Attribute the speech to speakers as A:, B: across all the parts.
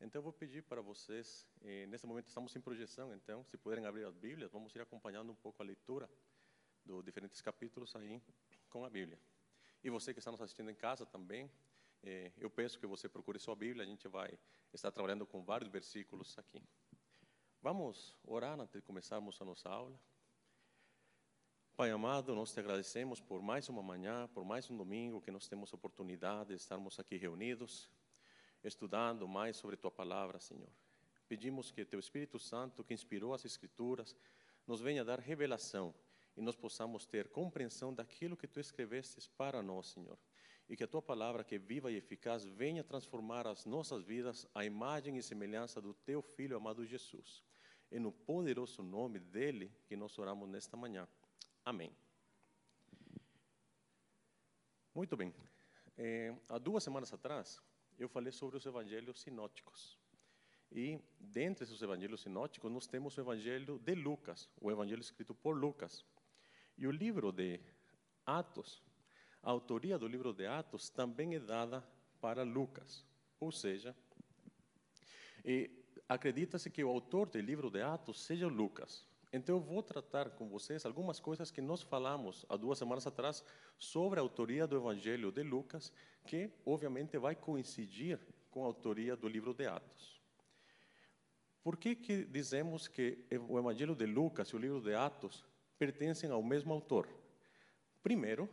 A: Então, eu vou pedir para vocês, eh, nesse momento estamos em projeção, então, se puderem abrir as Bíblias, vamos ir acompanhando um pouco a leitura dos diferentes capítulos aí com a Bíblia. E você que está nos assistindo em casa também, eh, eu peço que você procure sua Bíblia, a gente vai estar trabalhando com vários versículos aqui. Vamos orar antes de começarmos a nossa aula. Pai amado, nós te agradecemos por mais uma manhã, por mais um domingo que nós temos oportunidade de estarmos aqui reunidos estudando mais sobre tua palavra, Senhor. Pedimos que teu Espírito Santo, que inspirou as Escrituras, nos venha dar revelação e nós possamos ter compreensão daquilo que tu escrevestes para nós, Senhor. E que a tua palavra, que é viva e eficaz, venha transformar as nossas vidas à imagem e semelhança do teu Filho amado Jesus. É no poderoso nome dele que nós oramos nesta manhã. Amém. Muito bem. É, há duas semanas atrás, eu falei sobre os evangelhos sinóticos. E dentre esses evangelhos sinóticos, nós temos o evangelho de Lucas, o evangelho escrito por Lucas. E o livro de Atos, a autoria do livro de Atos também é dada para Lucas. Ou seja, acredita-se que o autor do livro de Atos seja Lucas. Então, eu vou tratar com vocês algumas coisas que nós falamos há duas semanas atrás sobre a autoria do Evangelho de Lucas, que obviamente vai coincidir com a autoria do livro de Atos. Por que, que dizemos que o Evangelho de Lucas e o livro de Atos pertencem ao mesmo autor? Primeiro,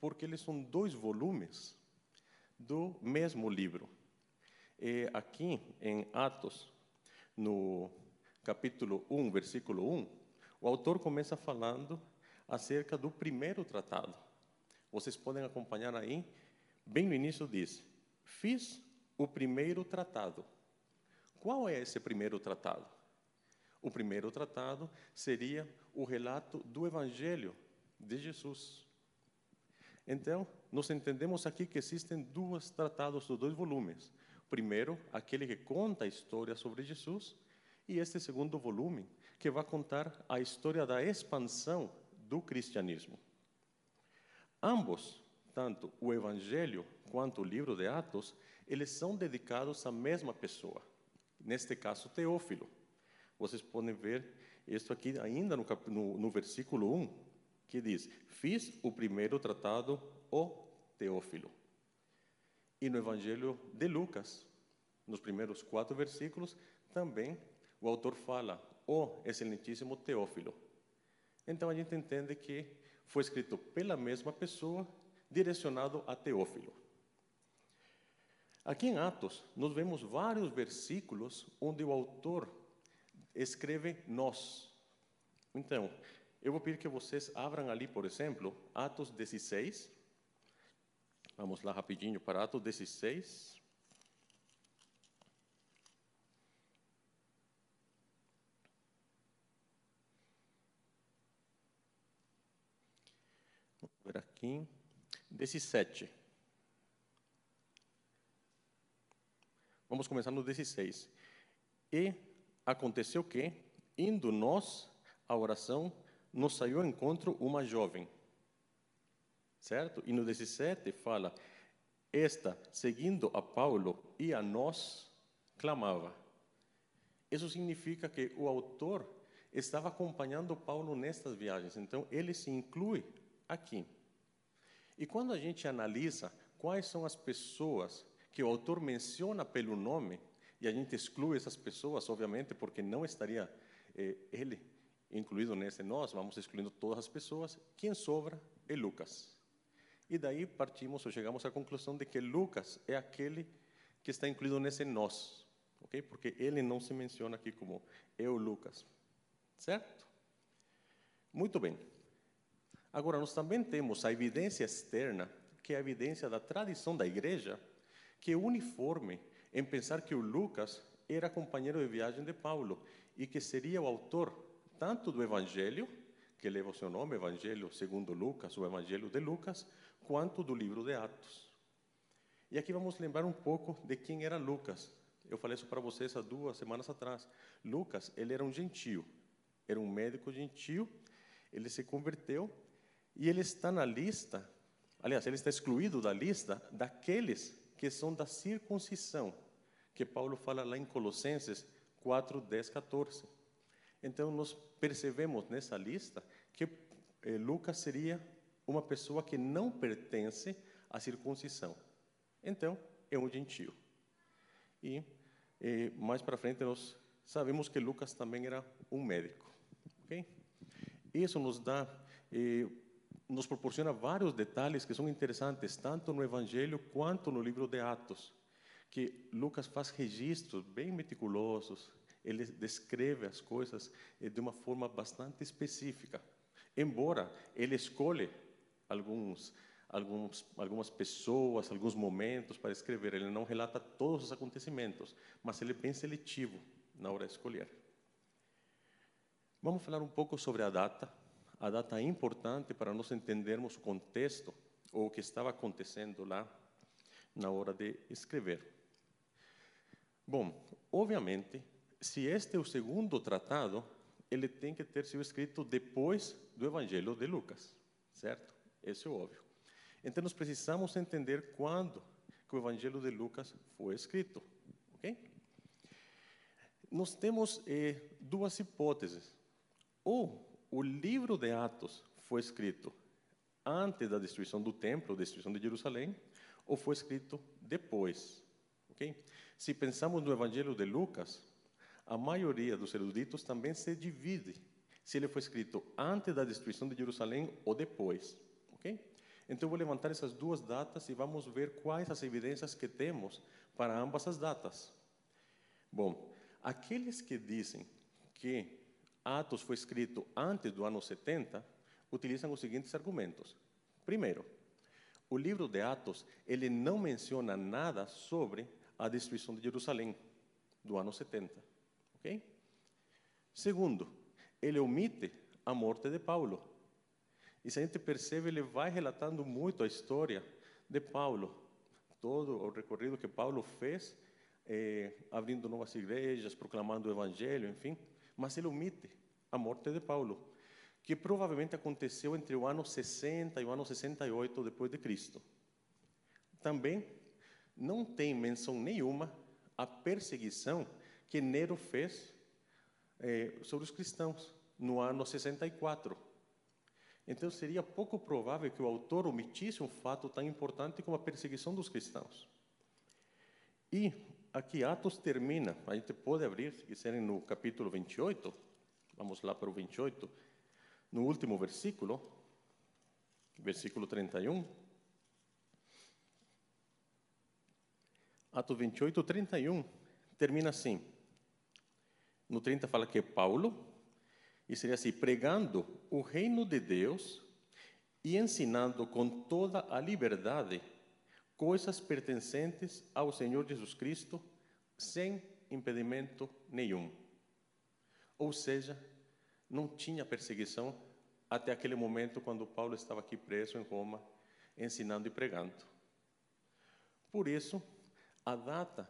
A: porque eles são dois volumes do mesmo livro. E aqui em Atos, no capítulo 1, versículo 1, o autor começa falando acerca do primeiro tratado. Vocês podem acompanhar aí, bem no início diz: Fiz o primeiro tratado. Qual é esse primeiro tratado? O primeiro tratado seria o relato do Evangelho de Jesus. Então, nós entendemos aqui que existem dois tratados dos dois volumes. Primeiro, aquele que conta a história sobre Jesus, e este segundo volume, que vai contar a história da expansão do cristianismo. Ambos, tanto o Evangelho quanto o livro de Atos, eles são dedicados à mesma pessoa, neste caso, Teófilo. Vocês podem ver isso aqui ainda no, no, no versículo 1, que diz: Fiz o primeiro tratado, o Teófilo. E no Evangelho de Lucas, nos primeiros quatro versículos, também o autor fala, o excelentíssimo Teófilo. Então a gente entende que foi escrito pela mesma pessoa, direcionado a Teófilo. Aqui em Atos, nós vemos vários versículos onde o autor escreve nós. Então, eu vou pedir que vocês abram ali, por exemplo, Atos 16. Vamos lá rapidinho para Atos 16. Aqui. 17. Vamos começar no 16. E aconteceu que, indo nós à oração, nos saiu ao encontro uma jovem. Certo? E no 17 fala: Esta, seguindo a Paulo e a nós, clamava. Isso significa que o autor estava acompanhando Paulo nestas viagens. Então, ele se inclui aqui. E quando a gente analisa quais são as pessoas que o autor menciona pelo nome, e a gente exclui essas pessoas, obviamente, porque não estaria eh, ele incluído nesse nós, vamos excluindo todas as pessoas, quem sobra é Lucas. E daí partimos ou chegamos à conclusão de que Lucas é aquele que está incluído nesse nós, ok? Porque ele não se menciona aqui como eu, Lucas, certo? Muito bem. Agora, nós também temos a evidência externa, que é a evidência da tradição da igreja, que é uniforme em pensar que o Lucas era companheiro de viagem de Paulo e que seria o autor tanto do Evangelho, que leva o seu nome, Evangelho segundo Lucas, o Evangelho de Lucas, quanto do livro de Atos. E aqui vamos lembrar um pouco de quem era Lucas. Eu falei isso para vocês há duas semanas atrás. Lucas, ele era um gentio, era um médico gentio, ele se converteu e ele está na lista, aliás, ele está excluído da lista daqueles que são da circuncisão, que Paulo fala lá em Colossenses 4, 10, 14. Então, nós percebemos nessa lista que eh, Lucas seria uma pessoa que não pertence à circuncisão. Então, é um gentio. E eh, mais para frente nós sabemos que Lucas também era um médico. Okay? Isso nos dá, eh, nos proporciona vários detalhes que são interessantes, tanto no Evangelho quanto no livro de Atos, que Lucas faz registros bem meticulosos, ele descreve as coisas eh, de uma forma bastante específica. Embora ele escolhe alguns, alguns, algumas pessoas, alguns momentos para escrever, ele não relata todos os acontecimentos, mas ele é bem seletivo na hora de escolher. Vamos falar um pouco sobre a data. A data é importante para nós entendermos o contexto ou o que estava acontecendo lá na hora de escrever. Bom, obviamente, se este é o segundo tratado, ele tem que ter sido escrito depois do Evangelho de Lucas, certo? Isso é óbvio. Então, nós precisamos entender quando que o Evangelho de Lucas foi escrito, ok? Nós temos eh, duas hipóteses. Ou o livro de Atos foi escrito antes da destruição do templo, destruição de Jerusalém, ou foi escrito depois, ok? Se pensamos no Evangelho de Lucas, a maioria dos eruditos também se divide se ele foi escrito antes da destruição de Jerusalém ou depois. Ok? Então, eu vou levantar essas duas datas e vamos ver quais as evidências que temos para ambas as datas. Bom, aqueles que dizem que Atos foi escrito antes do ano 70 utilizam os seguintes argumentos. Primeiro, o livro de Atos ele não menciona nada sobre a destruição de Jerusalém do ano 70. Ok? Segundo, ele omite a morte de Paulo. E se a gente percebe, ele vai relatando muito a história de Paulo, todo o recorrido que Paulo fez, eh, abrindo novas igrejas, proclamando o evangelho, enfim, mas ele omite a morte de Paulo, que provavelmente aconteceu entre o ano 60 e o ano 68 depois de Cristo. Também não tem menção nenhuma à perseguição que Nero fez eh, sobre os cristãos no ano 64. Então seria pouco provável que o autor omitisse um fato tão importante como a perseguição dos cristãos. E aqui Atos termina, a gente pode abrir, se quiserem, no capítulo 28, vamos lá para o 28, no último versículo, versículo 31. Atos 28, 31, termina assim. No 30 fala que Paulo, e seria assim: pregando o reino de Deus e ensinando com toda a liberdade coisas pertencentes ao Senhor Jesus Cristo, sem impedimento nenhum. Ou seja, não tinha perseguição até aquele momento quando Paulo estava aqui preso em Roma, ensinando e pregando. Por isso, a data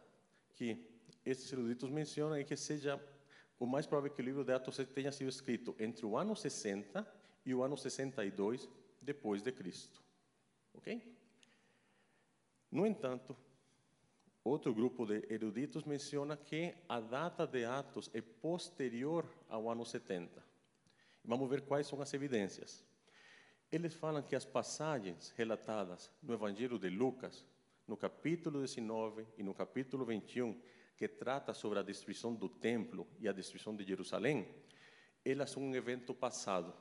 A: que esses eruditos mencionam é que seja o mais provável que o livro de Atos tenha sido escrito entre o ano 60 e o ano 62 depois de Cristo. Ok? No entanto, outro grupo de eruditos menciona que a data de Atos é posterior ao ano 70. Vamos ver quais são as evidências. Eles falam que as passagens relatadas no Evangelho de Lucas, no capítulo 19 e no capítulo 21, que trata sobre a destruição do templo e a destruição de Jerusalém, elas são um evento passado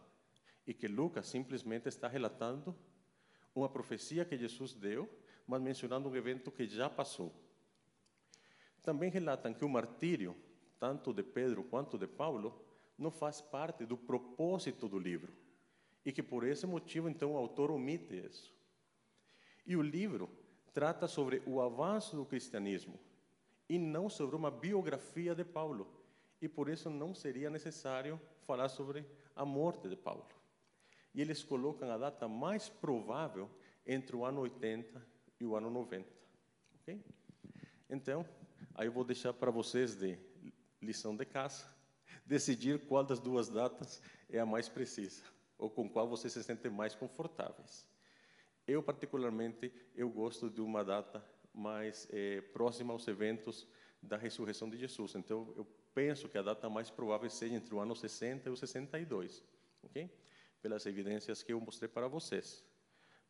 A: e que Lucas simplesmente está relatando uma profecia que Jesus deu, mas mencionando um evento que já passou. Também relatam que o martírio, tanto de Pedro quanto de Paulo, não faz parte do propósito do livro e que por esse motivo então o autor omite isso. E o livro trata sobre o avanço do cristianismo e não sobre uma biografia de Paulo. E por isso não seria necessário falar sobre a morte de Paulo. E eles colocam a data mais provável entre o ano 80 e o ano 90. Ok? Então, aí eu vou deixar para vocês de lição de casa decidir qual das duas datas é a mais precisa ou com qual vocês se sentem mais confortáveis. Eu particularmente eu gosto de uma data mais eh, próxima aos eventos da ressurreição de Jesus. Então, eu penso que a data mais provável seja entre o ano 60 e o 62, ok? Pelas evidências que eu mostrei para vocês.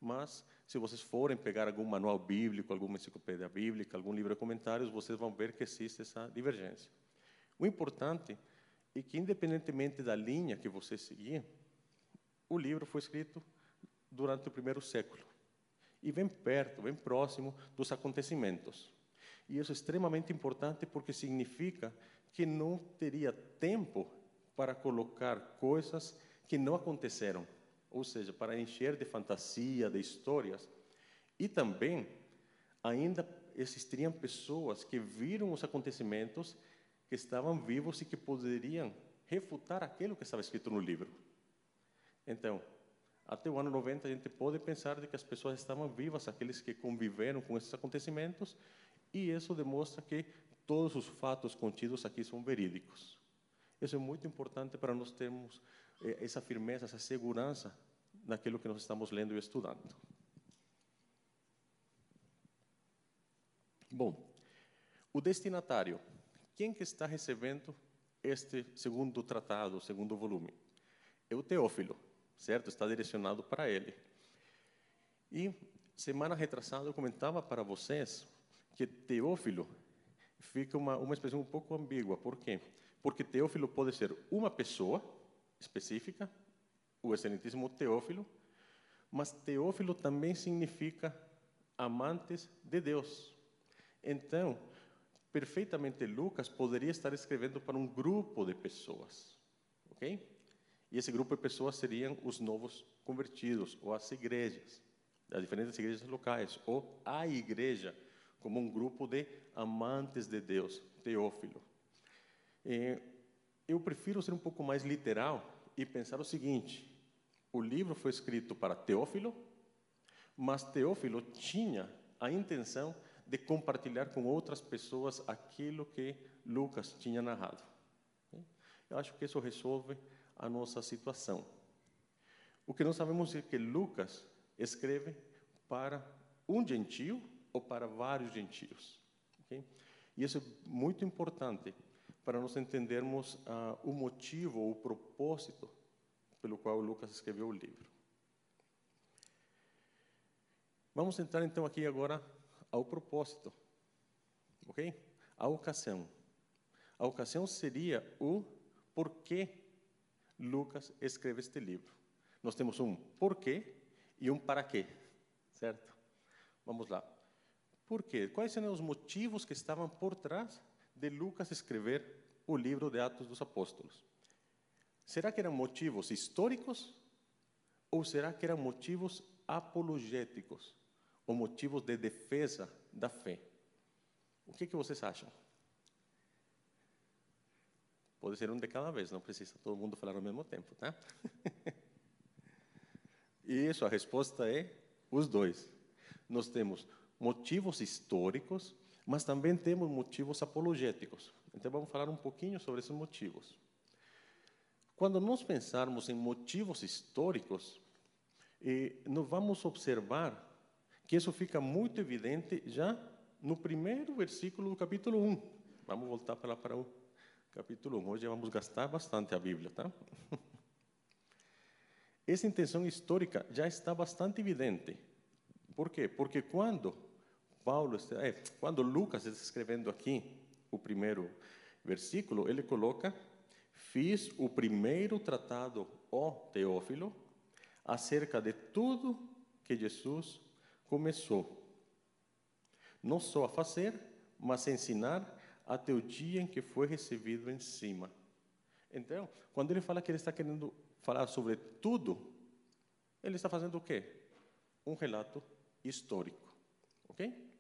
A: Mas, se vocês forem pegar algum manual bíblico, alguma enciclopédia bíblica, algum livro de comentários, vocês vão ver que existe essa divergência. O importante é que, independentemente da linha que você seguir, o livro foi escrito durante o primeiro século e bem perto, bem próximo dos acontecimentos. E isso é extremamente importante porque significa que não teria tempo para colocar coisas que não aconteceram, ou seja, para encher de fantasia, de histórias. E também ainda existiriam pessoas que viram os acontecimentos, que estavam vivos e que poderiam refutar aquilo que estava escrito no livro. Então, até o ano 90 a gente pode pensar de que as pessoas estavam vivas, aqueles que conviveram com esses acontecimentos, e isso demonstra que todos os fatos contidos aqui são verídicos. Isso é muito importante para nós termos essa firmeza, essa segurança naquilo que nós estamos lendo e estudando. Bom, o destinatário. Quem que está recebendo este segundo tratado, segundo volume? É o Teófilo certo? Está direcionado para ele. E semana retrasada eu comentava para vocês que Teófilo fica uma, uma expressão um pouco ambígua. Por quê? Porque Teófilo pode ser uma pessoa específica, o excelentíssimo Teófilo, mas Teófilo também significa amantes de Deus. Então, perfeitamente Lucas poderia estar escrevendo para um grupo de pessoas, ok? E esse grupo de pessoas seriam os novos convertidos, ou as igrejas, as diferentes igrejas locais, ou a igreja, como um grupo de amantes de Deus, Teófilo. É, eu prefiro ser um pouco mais literal e pensar o seguinte: o livro foi escrito para Teófilo, mas Teófilo tinha a intenção de compartilhar com outras pessoas aquilo que Lucas tinha narrado. Eu acho que isso resolve a nossa situação. O que nós sabemos é que Lucas escreve para um gentio ou para vários gentios. Okay? E isso é muito importante para nós entendermos uh, o motivo o propósito pelo qual Lucas escreveu o livro. Vamos entrar então aqui agora ao propósito, ok? A ocasião. A ocasião seria o porquê Lucas escreve este livro. Nós temos um porquê e um para quê, certo? Vamos lá. Por quê? Quais eram os motivos que estavam por trás de Lucas escrever o livro de Atos dos Apóstolos? Será que eram motivos históricos ou será que eram motivos apologéticos ou motivos de defesa da fé? O que, que vocês acham? Pode ser um de cada vez, não precisa todo mundo falar ao mesmo tempo, tá? Isso, a resposta é os dois. Nós temos motivos históricos, mas também temos motivos apologéticos. Então vamos falar um pouquinho sobre esses motivos. Quando nós pensarmos em motivos históricos, eh, nós vamos observar que isso fica muito evidente já no primeiro versículo do capítulo 1. Vamos voltar para para o capítulo 1. Hoje vamos gastar bastante a Bíblia, tá? Essa intenção histórica já está bastante evidente. Por quê? Porque quando Paulo, é, quando Lucas está escrevendo aqui o primeiro versículo, ele coloca: Fiz o primeiro tratado, ó Teófilo, acerca de tudo que Jesus começou, não só a fazer, mas a ensinar até o dia em que foi recebido em cima. Então, quando ele fala que ele está querendo falar sobre tudo, ele está fazendo o quê? Um relato histórico, ok?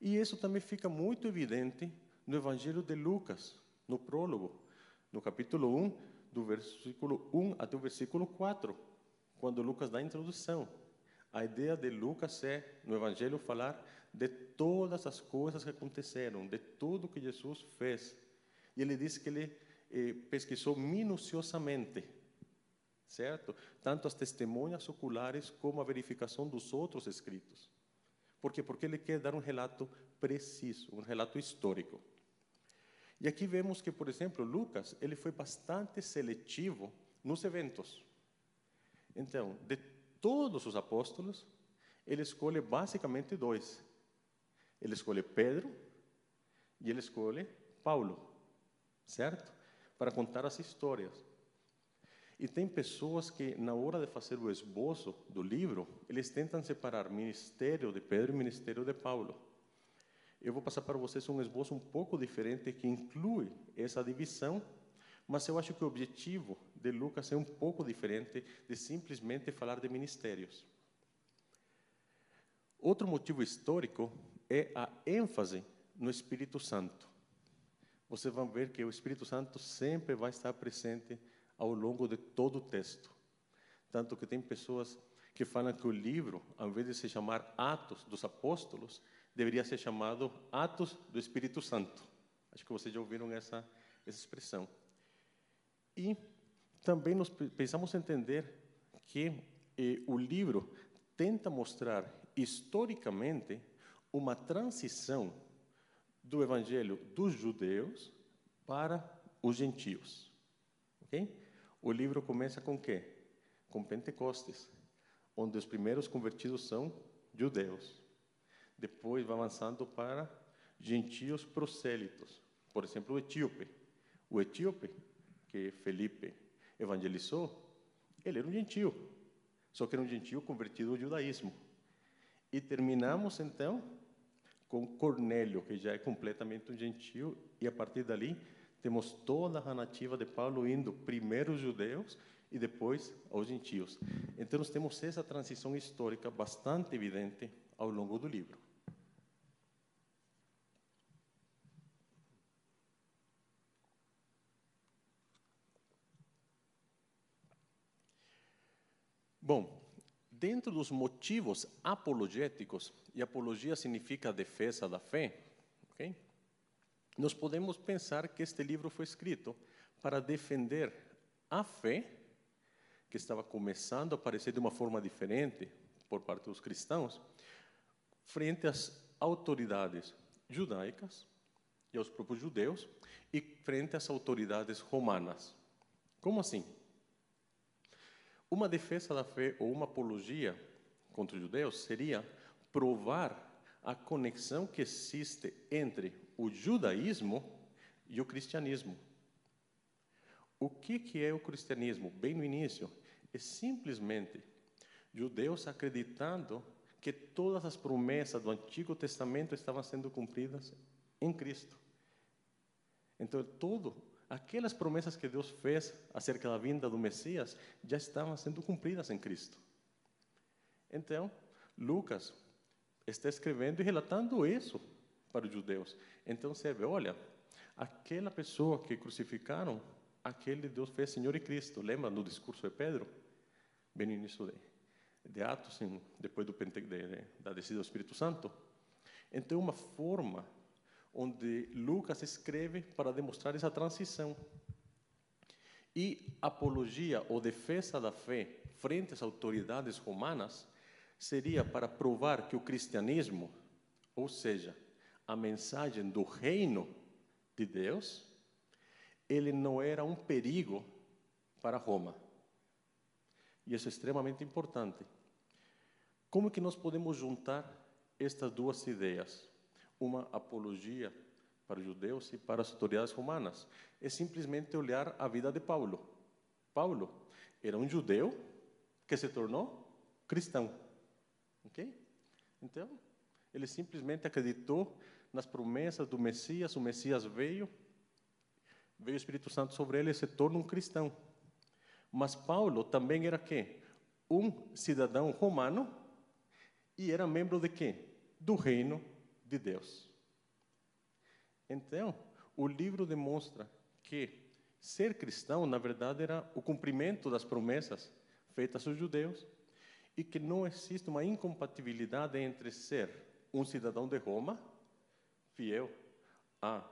A: E isso também fica muito evidente no Evangelho de Lucas, no prólogo, no capítulo 1, do versículo 1 até o versículo 4, quando Lucas dá a introdução. A ideia de Lucas é, no Evangelho, falar de todas as coisas que aconteceram, de tudo que Jesus fez. E ele diz que ele eh, pesquisou minuciosamente, certo? Tanto as testemunhas oculares como a verificação dos outros escritos. Por quê? Porque ele quer dar um relato preciso, um relato histórico. E aqui vemos que, por exemplo, Lucas, ele foi bastante seletivo nos eventos. Então, de todos os apóstolos, ele escolhe basicamente dois. Ele escolhe Pedro e ele escolhe Paulo, certo? Para contar as histórias. E tem pessoas que, na hora de fazer o esboço do livro, eles tentam separar ministério de Pedro e ministério de Paulo. Eu vou passar para vocês um esboço um pouco diferente que inclui essa divisão, mas eu acho que o objetivo de Lucas é um pouco diferente de simplesmente falar de ministérios. Outro motivo histórico é a ênfase no Espírito Santo. Vocês vão ver que o Espírito Santo sempre vai estar presente ao longo de todo o texto. Tanto que tem pessoas que falam que o livro, ao invés de se chamar Atos dos Apóstolos, deveria ser chamado Atos do Espírito Santo. Acho que vocês já ouviram essa, essa expressão. E também nós pensamos entender que eh, o livro tenta mostrar historicamente uma transição do evangelho dos judeus para os gentios. Okay? O livro começa com quê? Com Pentecostes, onde os primeiros convertidos são judeus. Depois vai avançando para gentios prosélitos. Por exemplo, o etíope. O etíope, que Felipe evangelizou, ele era um gentio, só que era um gentio convertido ao judaísmo. E terminamos, então, com Cornélio, que já é completamente um gentio, e a partir dali temos toda a narrativa de Paulo indo primeiro aos judeus e depois aos gentios. Então, nós temos essa transição histórica bastante evidente ao longo do livro. Bom, dentro dos motivos apologéticos, e apologia significa defesa da fé, ok? Nós podemos pensar que este livro foi escrito para defender a fé, que estava começando a aparecer de uma forma diferente por parte dos cristãos, frente às autoridades judaicas e aos próprios judeus, e frente às autoridades romanas. Como assim? Uma defesa da fé ou uma apologia contra os judeus seria provar a conexão que existe entre o judaísmo e o cristianismo. O que, que é o cristianismo? Bem no início, é simplesmente judeus acreditando que todas as promessas do Antigo Testamento estavam sendo cumpridas em Cristo. Então, todo aquelas promessas que Deus fez acerca da vinda do Messias já estavam sendo cumpridas em Cristo. Então, Lucas está escrevendo e relatando isso para os judeus. Então você vê, olha, aquela pessoa que crucificaram, aquele Deus fez Senhor e Cristo. Lembra no discurso de Pedro? Bem no início de, de Atos, sim, depois do Pente, de, da descida do Espírito Santo. Então, é uma forma onde Lucas escreve para demonstrar essa transição. E apologia ou defesa da fé frente às autoridades romanas seria para provar que o cristianismo, ou seja, a mensagem do reino de Deus, ele não era um perigo para Roma. E isso é extremamente importante. Como que nós podemos juntar estas duas ideias? Uma apologia para os judeus e para as autoridades romanas. É simplesmente olhar a vida de Paulo. Paulo era um judeu que se tornou cristão. Ok? Então, ele simplesmente acreditou nas promessas do Messias, o Messias veio, veio o Espírito Santo sobre ele e se torna um cristão. Mas Paulo também era quê? Um cidadão romano e era membro de quê? Do reino de Deus. Então, o livro demonstra que ser cristão, na verdade, era o cumprimento das promessas feitas aos judeus e que não existe uma incompatibilidade entre ser um cidadão de Roma, fiel a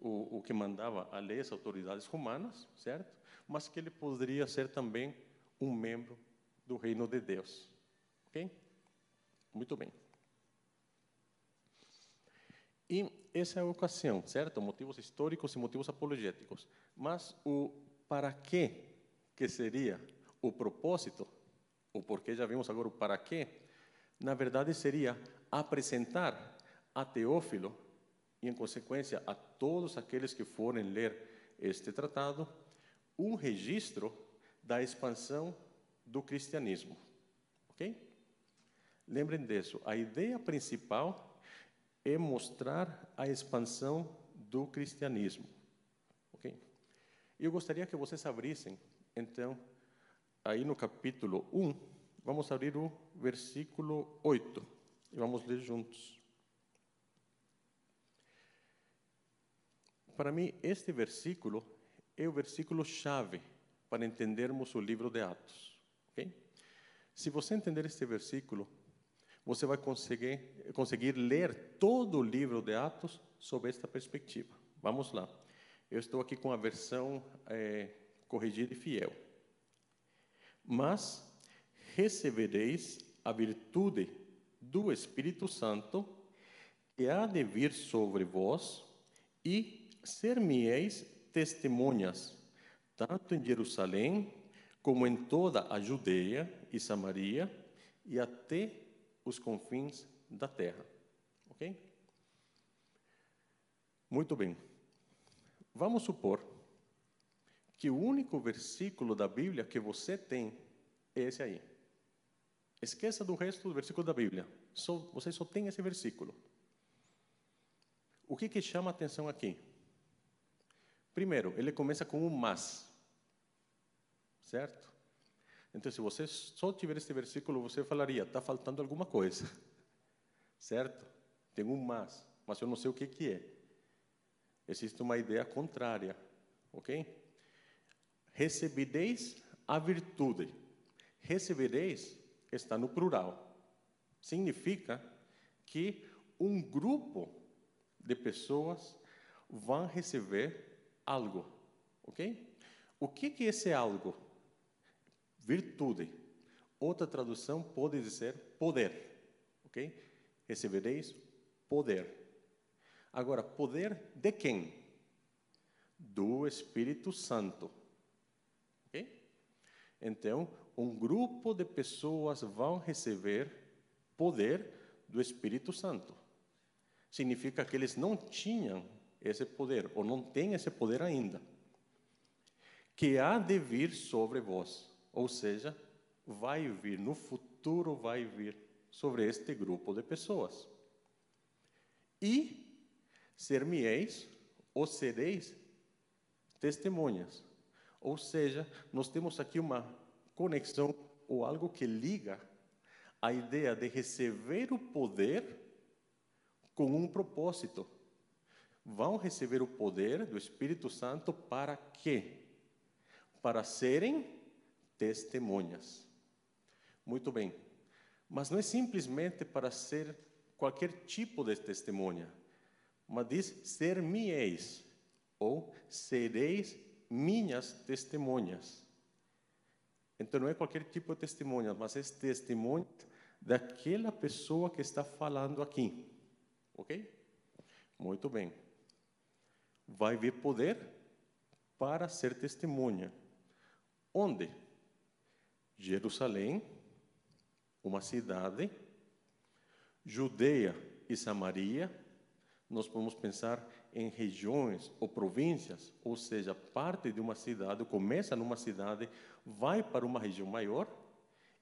A: o, o que mandava a lei, as autoridades romanas, certo? Mas que ele poderia ser também um membro do reino de Deus. Ok? Muito bem. E essa é a ocasião, certo? Motivos históricos e motivos apologéticos. Mas o para quê que seria o propósito, o porquê já vimos agora o para quê, na verdade seria apresentar a Teófilo e, em consequência, a todos aqueles que forem ler este tratado, um registro da expansão do cristianismo. Ok? Lembrem disso. A ideia principal é mostrar a expansão do cristianismo. Ok? Eu gostaria que vocês abrissem, então, aí no capítulo 1, vamos abrir o versículo 8 e vamos ler juntos. Para mim, este versículo é o versículo chave para entendermos o livro de Atos. Okay? Se você entender este versículo, você vai conseguir, conseguir ler todo o livro de Atos sob esta perspectiva. Vamos lá. Eu estou aqui com a versão é, corrigida e fiel. Mas recebereis a virtude do Espírito Santo que há de vir sobre vós e ser-me-eis testemunhas, tanto em Jerusalém, como em toda a Judeia e Samaria, e até os confins da terra. Ok? Muito bem. Vamos supor que o único versículo da Bíblia que você tem é esse aí. Esqueça do resto do versículo da Bíblia. Só, você só tem esse versículo. O que, que chama a atenção aqui? Primeiro, ele começa com um mas. Certo? Então, se você só tiver este versículo, você falaria: está faltando alguma coisa. Certo? Tem um mas, mas eu não sei o que, que é. Existe uma ideia contrária. Ok? Recebereis a virtude. Recebereis está no plural. Significa que um grupo de pessoas vão receber algo, ok? O que que é esse algo? Virtude. Outra tradução pode dizer poder, ok? Recebereis poder. Agora, poder de quem? Do Espírito Santo. Ok? Então, um grupo de pessoas vão receber poder do Espírito Santo. Significa que eles não tinham esse poder, ou não tem esse poder ainda, que há de vir sobre vós, ou seja, vai vir, no futuro vai vir sobre este grupo de pessoas. E ser-me-eis ou sereis testemunhas. Ou seja, nós temos aqui uma conexão ou algo que liga a ideia de receber o poder com um propósito vão receber o poder do Espírito Santo para quê? Para serem testemunhas. Muito bem. Mas não é simplesmente para ser qualquer tipo de testemunha, mas diz ser-me-eis, ou sereis minhas testemunhas. Então não é qualquer tipo de testemunha, mas é testemunho daquela pessoa que está falando aqui. Ok? Muito bem vai vir poder para ser testemunha. Onde? Jerusalém, uma cidade, Judeia e Samaria, nós podemos pensar em regiões ou províncias, ou seja, parte de uma cidade, começa numa cidade, vai para uma região maior,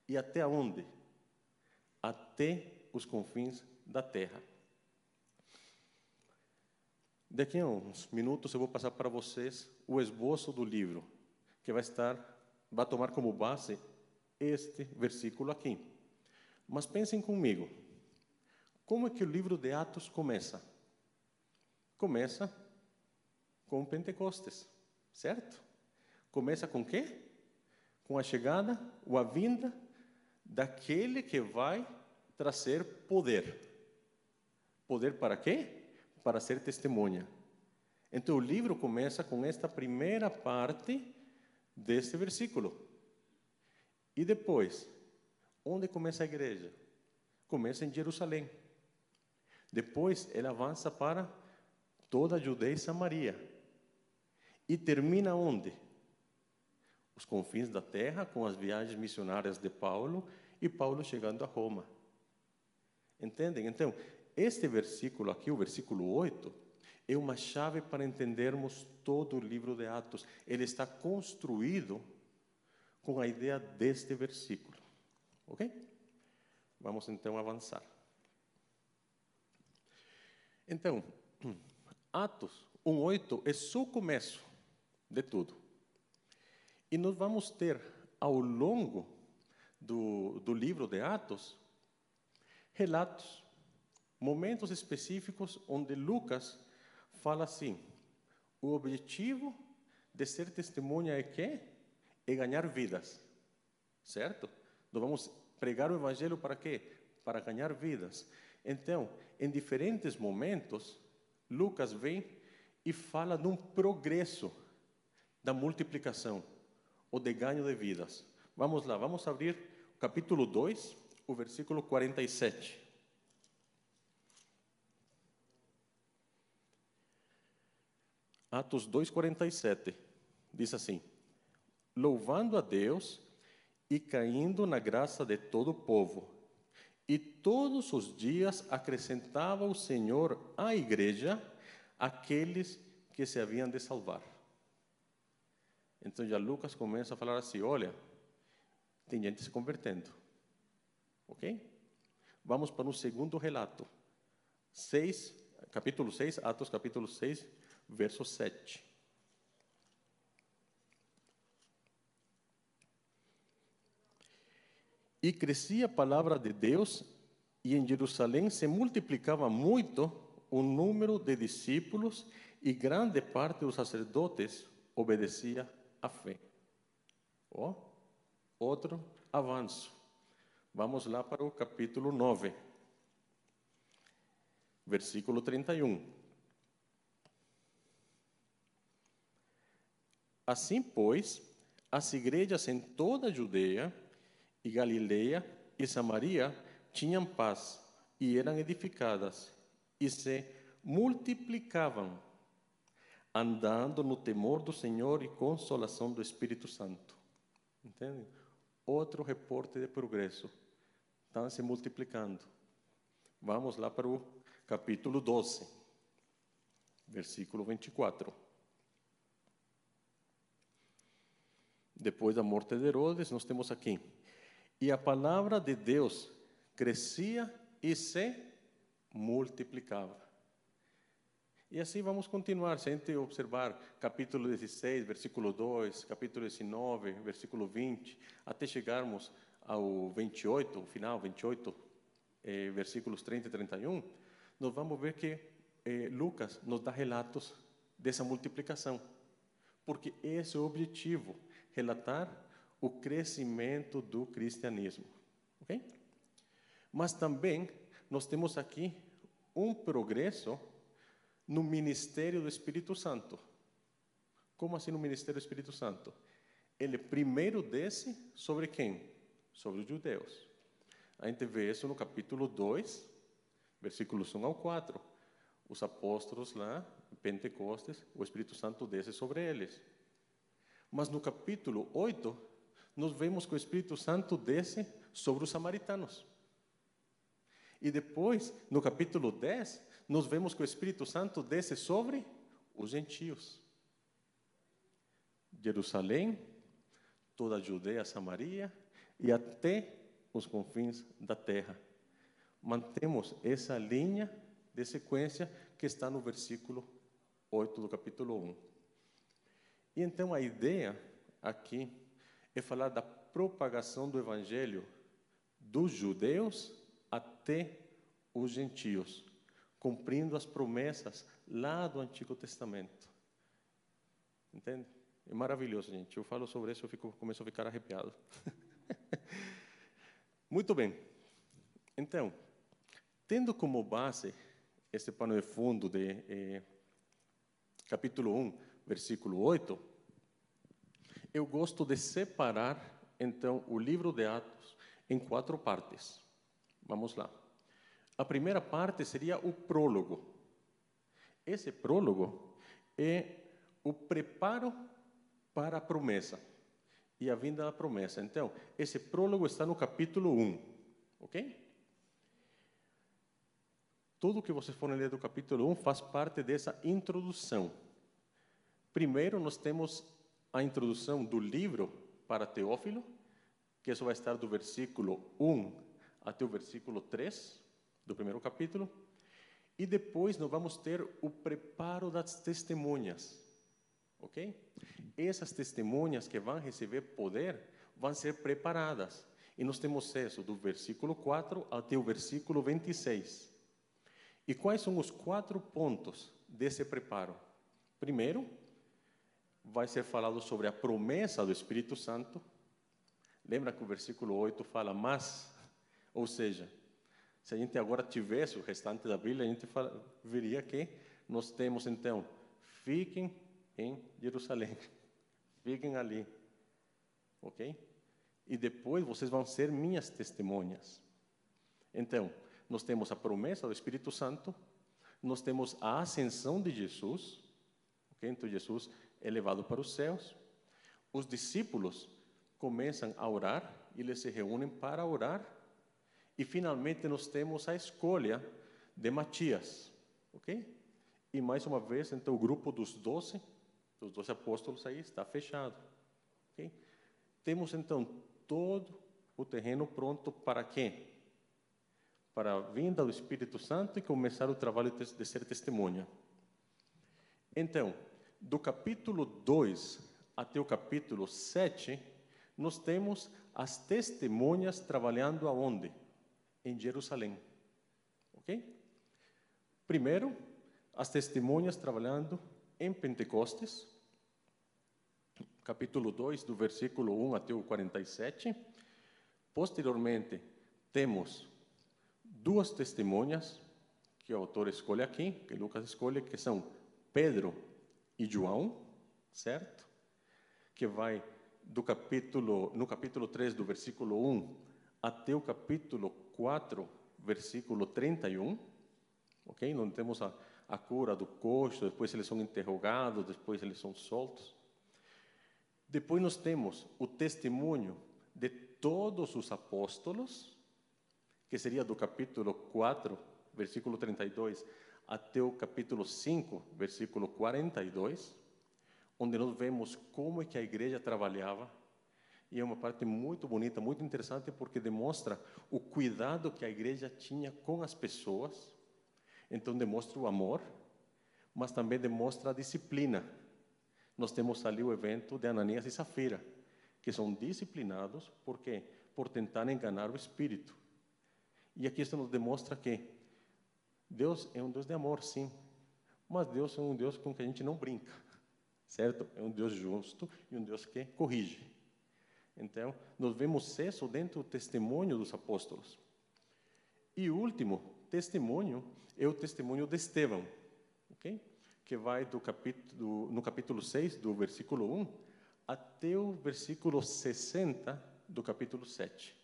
A: e até onde? Até os confins da terra. Daqui a uns minutos eu vou passar para vocês o esboço do livro, que vai estar, vai tomar como base este versículo aqui. Mas pensem comigo, como é que o livro de Atos começa? Começa com Pentecostes, certo? Começa com quê? Com a chegada ou a vinda daquele que vai trazer poder. Poder para quê? Para ser testemunha. Então o livro começa com esta primeira parte deste versículo. E depois, onde começa a igreja? Começa em Jerusalém. Depois ele avança para toda a Judeia e Samaria. E termina onde? Os confins da terra, com as viagens missionárias de Paulo e Paulo chegando a Roma. Entendem? Então, este versículo aqui, o versículo 8, é uma chave para entendermos todo o livro de Atos. Ele está construído com a ideia deste versículo. Ok? Vamos então avançar. Então, Atos 1,8 é só o começo de tudo. E nós vamos ter, ao longo do, do livro de Atos, relatos, momentos específicos onde Lucas fala assim: o objetivo de ser testemunha é que? É ganhar vidas, certo? Nós vamos pregar o evangelho para quê? Para ganhar vidas. Então, em diferentes momentos, Lucas vem e fala de um progresso da multiplicação ou de ganho de vidas. Vamos lá, vamos abrir o capítulo 2, o versículo 47. Atos 2,47 diz assim: Louvando a Deus e caindo na graça de todo o povo, e todos os dias acrescentava o Senhor à igreja aqueles que se haviam de salvar. Então já Lucas começa a falar assim: olha, tem gente se convertendo. Ok? Vamos para o segundo relato. 6, capítulo 6, Atos capítulo 6, verso 7. E crescia a palavra de Deus, e em Jerusalém se multiplicava muito o número de discípulos, e grande parte dos sacerdotes obedecia à fé. Oh, outro avanço. Vamos lá para o capítulo 9, versículo 31. Assim, pois, as igrejas em toda a Judeia e Galileia e Samaria tinham paz e eram edificadas e se multiplicavam, andando no temor do Senhor e consolação do Espírito Santo. Entende? Outro reporte de progresso. Estão se multiplicando. Vamos lá para o capítulo 12, versículo 24. Depois da morte de Herodes, nós temos aqui e a palavra de Deus crescia e se multiplicava. E assim vamos continuar, se a gente observar capítulo 16, versículo 2, capítulo 19, versículo 20, até chegarmos ao 28, o final, 28, eh, versículos 30 e 31, nós vamos ver que eh, Lucas nos dá relatos dessa multiplicação, porque esse é o objetivo, relatar o crescimento do cristianismo. ok? Mas também nós temos aqui um progresso no ministério do Espírito Santo. Como assim no ministério do Espírito Santo? Ele primeiro desce sobre quem? Sobre os judeus. A gente vê isso no capítulo 2, versículos 1 ao 4. Os apóstolos lá, Pentecostes, o Espírito Santo desce sobre eles. Mas no capítulo 8, nós vemos que o Espírito Santo desce sobre os samaritanos. E depois, no capítulo 10, nós vemos que o Espírito Santo desce sobre os gentios. Jerusalém, toda a Judeia, Samaria e até os confins da terra. Mantemos essa linha de sequência que está no versículo 8 do capítulo 1. E então a ideia aqui é falar da propagação do evangelho dos judeus até os gentios, cumprindo as promessas lá do Antigo Testamento. Entende? É maravilhoso, gente. Eu falo sobre isso, eu fico, começo a ficar arrepiado. Muito bem. Então, tendo como base este pano de fundo de eh, capítulo 1, versículo 8, eu gosto de separar, então, o livro de Atos em quatro partes. Vamos lá. A primeira parte seria o prólogo. Esse prólogo é o preparo para a promessa e a vinda da promessa. Então, esse prólogo está no capítulo 1, ok? Tudo que vocês forem ler do capítulo 1 faz parte dessa introdução. Primeiro, nós temos a introdução do livro para Teófilo, que isso vai estar do versículo 1 até o versículo 3 do primeiro capítulo. E depois nós vamos ter o preparo das testemunhas. Ok? Essas testemunhas que vão receber poder vão ser preparadas. E nós temos isso do versículo 4 até o versículo 26. E quais são os quatro pontos desse preparo? Primeiro, vai ser falado sobre a promessa do Espírito Santo. Lembra que o versículo 8 fala mas, ou seja, se a gente agora tivesse o restante da Bíblia, a gente fala, veria que nós temos então, fiquem em Jerusalém, fiquem ali, ok? E depois vocês vão ser minhas testemunhas. Então, nós temos a promessa do Espírito Santo, nós temos a ascensão de Jesus, okay? então Jesus é levado para os céus, os discípulos começam a orar, e eles se reúnem para orar, e finalmente nós temos a escolha de Matias, ok? E mais uma vez, então, o grupo dos doze, dos doze apóstolos aí está fechado, ok? Temos então todo o terreno pronto para quê? para a vinda do Espírito Santo e começar o trabalho de ser testemunha. Então, do capítulo 2 até o capítulo 7, nós temos as testemunhas trabalhando aonde? Em Jerusalém. Ok? Primeiro, as testemunhas trabalhando em Pentecostes, capítulo 2, do versículo 1 até o 47. Posteriormente, temos duas testemunhas que o autor escolhe aqui, que Lucas escolhe, que são Pedro e João, certo? Que vai do capítulo, no capítulo 3, do versículo 1 até o capítulo 4, versículo 31, ok? Onde temos a, a cura do coxo, depois eles são interrogados, depois eles são soltos. Depois nós temos o testemunho de todos os apóstolos, que seria do capítulo 4, versículo 32, até o capítulo 5, versículo 42, onde nós vemos como é que a igreja trabalhava. E é uma parte muito bonita, muito interessante, porque demonstra o cuidado que a igreja tinha com as pessoas. Então, demonstra o amor, mas também demonstra a disciplina. Nós temos ali o evento de Ananias e Safira, que são disciplinados, por quê? Por tentar enganar o espírito. E aqui isso nos demonstra que Deus é um Deus de amor, sim, mas Deus é um Deus com que a gente não brinca, certo? É um Deus justo e um Deus que corrige. Então, nós vemos isso dentro do testemunho dos apóstolos. E o último testemunho é o testemunho de Estevão, ok? Que vai do capítulo, no capítulo 6, do versículo 1, até o versículo 60 do capítulo 7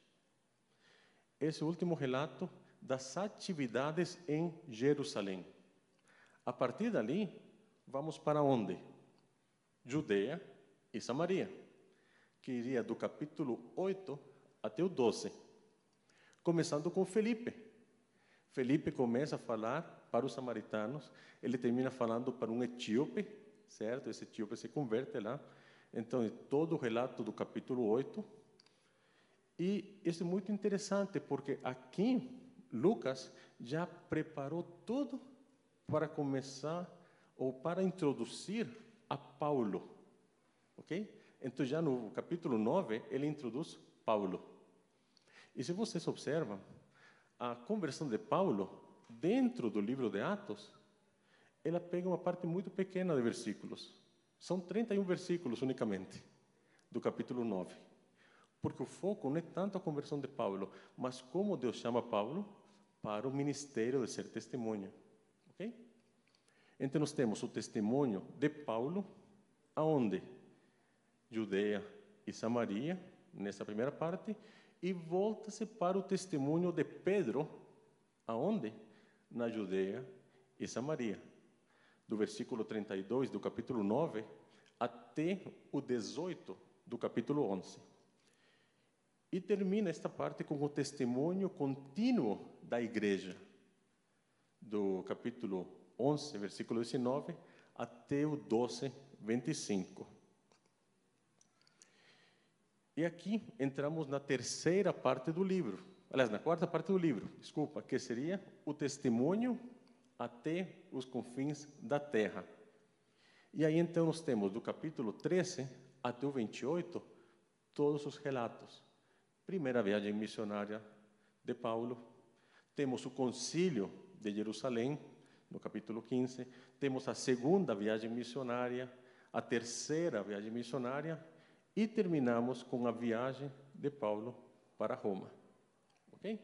A: esse último relato das atividades em Jerusalém. A partir dali, vamos para onde? Judeia e Samaria, que iria do capítulo 8 até o 12. Começando com Felipe. Felipe começa a falar para os samaritanos, ele termina falando para um etíope, certo? Esse etíope se converte lá. Então, todo o relato do capítulo 8 e isso é muito interessante, porque aqui Lucas já preparou tudo para começar ou para introduzir a Paulo. Ok? Então, já no capítulo 9, ele introduz Paulo. E se vocês observam, a conversão de Paulo, dentro do livro de Atos, ela pega uma parte muito pequena de versículos. São 31 versículos unicamente, do capítulo 9. Porque o foco não é tanto a conversão de Paulo, mas como Deus chama Paulo para o ministério de ser testemunha. Ok? Então nós temos o testemunho de Paulo, aonde? Judeia e Samaria, nessa primeira parte, e volta-se para o testemunho de Pedro Aonde? Na Judeia e Samaria. Do versículo 32 do capítulo 9 até o 18 do capítulo 11. E termina esta parte com o testemunho contínuo da igreja, do capítulo 11, versículo 19, até o 12, 25. E aqui entramos na terceira parte do livro, aliás, na quarta parte do livro, desculpa, que seria o testemunho até os confins da terra. E aí então nós temos do capítulo 13 até o 28 todos os relatos. Primeira viagem missionária de Paulo, temos o concílio de Jerusalém, no capítulo 15, temos a segunda viagem missionária, a terceira viagem missionária e terminamos com a viagem de Paulo para Roma. Ok?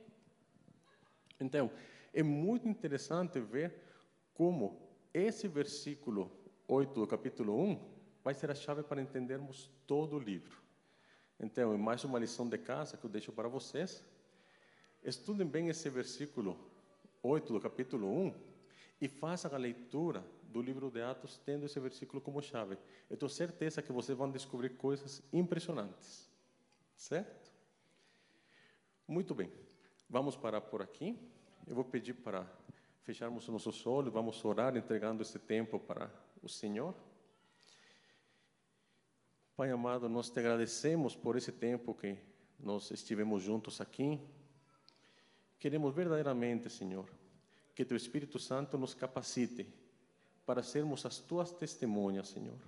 A: Então, é muito interessante ver como esse versículo 8 do capítulo 1 vai ser a chave para entendermos todo o livro. Então, é mais uma lição de casa que eu deixo para vocês. Estudem bem esse versículo 8 do capítulo 1 e façam a leitura do livro de Atos tendo esse versículo como chave. Eu tenho certeza que vocês vão descobrir coisas impressionantes. Certo? Muito bem. Vamos parar por aqui. Eu vou pedir para fecharmos os nossos olhos, vamos orar entregando esse tempo para o Senhor. Pai amado, nós te agradecemos por esse tempo que nós estivemos juntos aqui. Queremos verdadeiramente, Senhor, que teu Espírito Santo nos capacite para sermos as tuas testemunhas, Senhor.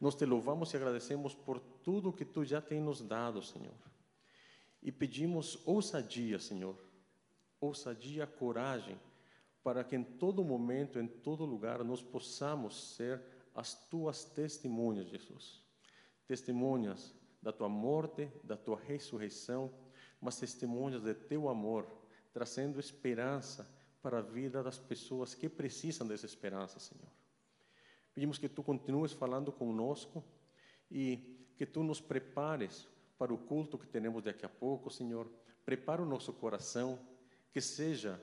A: Nós te louvamos e agradecemos por tudo que tu já tens nos dado, Senhor. E pedimos ousadia, Senhor. Ousadia, coragem, para que em todo momento, em todo lugar, nós possamos ser as tuas testemunhas, Jesus. Testemunhas da tua morte, da tua ressurreição, mas testemunhas de teu amor, trazendo esperança para a vida das pessoas que precisam dessa esperança, Senhor. Pedimos que tu continues falando conosco e que tu nos prepares para o culto que teremos daqui a pouco, Senhor. Prepara o nosso coração, que seja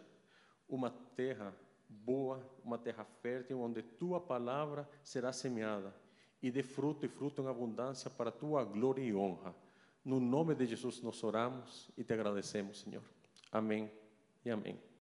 A: uma terra boa, uma terra fértil, onde tua palavra será semeada e dê fruto e fruto em abundância para tua glória e honra. No nome de Jesus nós oramos e te agradecemos, Senhor. Amém e amém.